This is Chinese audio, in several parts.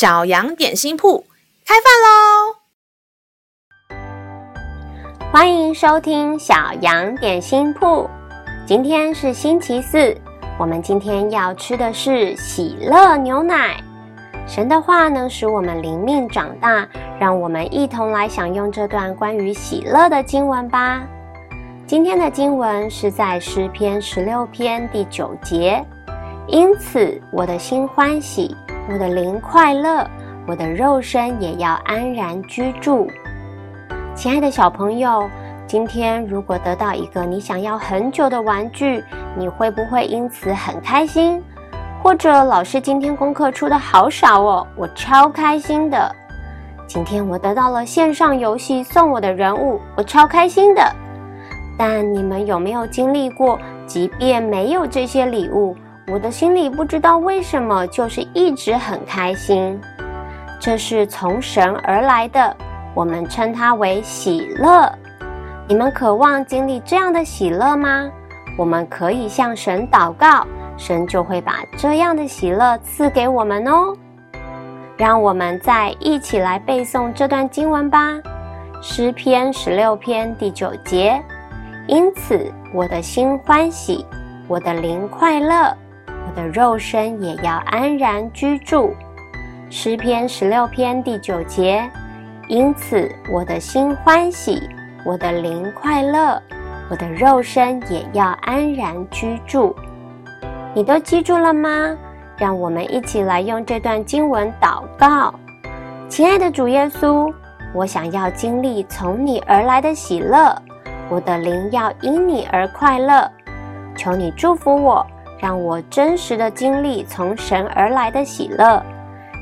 小羊点心铺开饭喽！欢迎收听小羊点心铺。今天是星期四，我们今天要吃的是喜乐牛奶。神的话能使我们灵命长大，让我们一同来享用这段关于喜乐的经文吧。今天的经文是在诗篇十六篇第九节。因此，我的心欢喜，我的灵快乐，我的肉身也要安然居住。亲爱的小朋友，今天如果得到一个你想要很久的玩具，你会不会因此很开心？或者老师今天功课出得好少哦，我超开心的。今天我得到了线上游戏送我的人物，我超开心的。但你们有没有经历过，即便没有这些礼物，我的心里不知道为什么，就是一直很开心。这是从神而来的，我们称它为喜乐。你们渴望经历这样的喜乐吗？我们可以向神祷告，神就会把这样的喜乐赐给我们哦。让我们再一起来背诵这段经文吧，《诗篇》十六篇第九节。因此，我的心欢喜，我的灵快乐。我的肉身也要安然居住，诗篇十六篇第九节。因此，我的心欢喜，我的灵快乐，我的肉身也要安然居住。你都记住了吗？让我们一起来用这段经文祷告。亲爱的主耶稣，我想要经历从你而来的喜乐，我的灵要因你而快乐。求你祝福我。让我真实的经历从神而来的喜乐，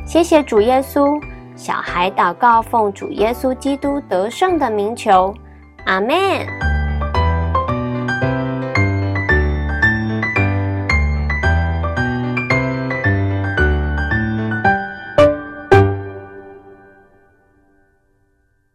谢谢主耶稣。小孩祷告，奉主耶稣基督得胜的名求，阿门。